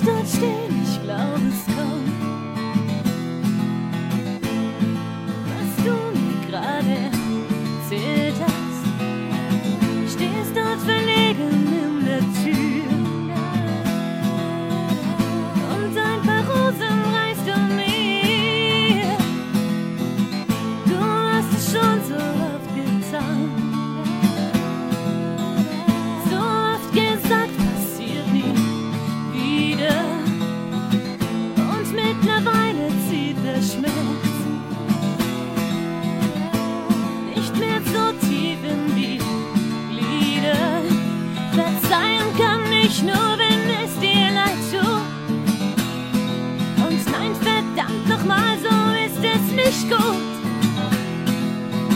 dort stehen, ich glaube es nicht gut.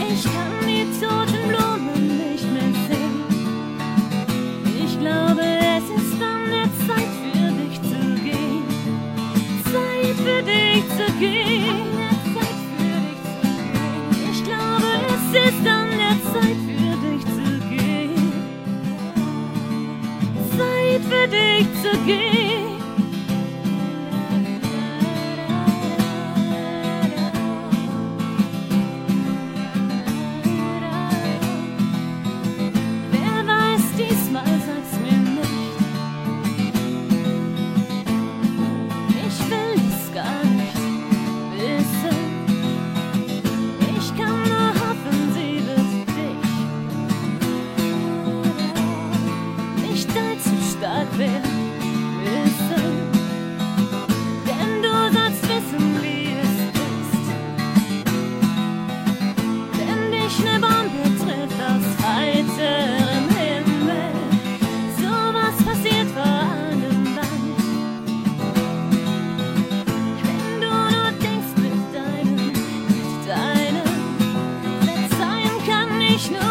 Ich kann die toten Blumen nicht mehr sehen. Ich glaube, es ist an der Zeit für dich zu gehen. Zeit für dich zu gehen. Zeit für dich zu gehen. Zeit für dich zu gehen. Allzu stark wissen. Denn du sollst wissen, wie es ist. Wenn dich ne Bombe trifft aus heiterem Himmel, sowas passiert vor allem dann. Wenn du nur denkst mit deinem, mit deinem, verzeihen kann ich nur,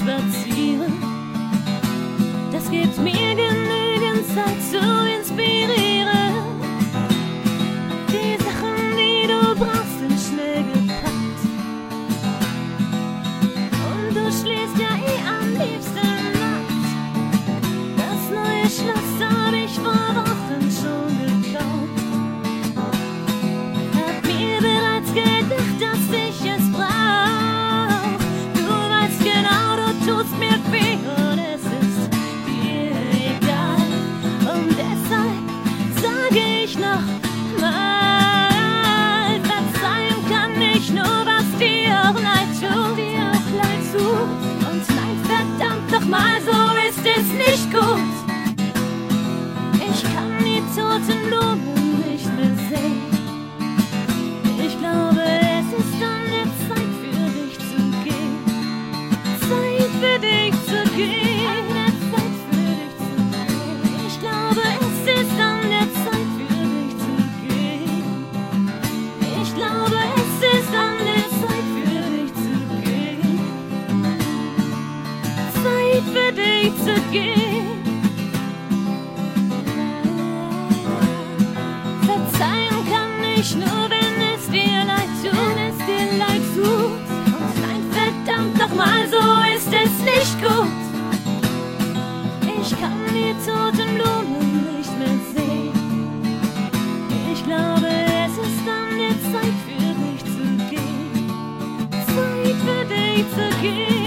that's mir weh es ist dir egal. Und deshalb sage ich noch mal, verzeihen kann ich nur, was dir auch leid tut. Dir auch leid tut. Und nein, verdammt doch mal, so ist es nicht gut. Ich kann die toten Verzeihen kann ich nur, kann die toten Blumen nicht mehr sehen. Ich glaube, es ist an der Zeit für dich zu gehen. Zeit für dich zu gehen.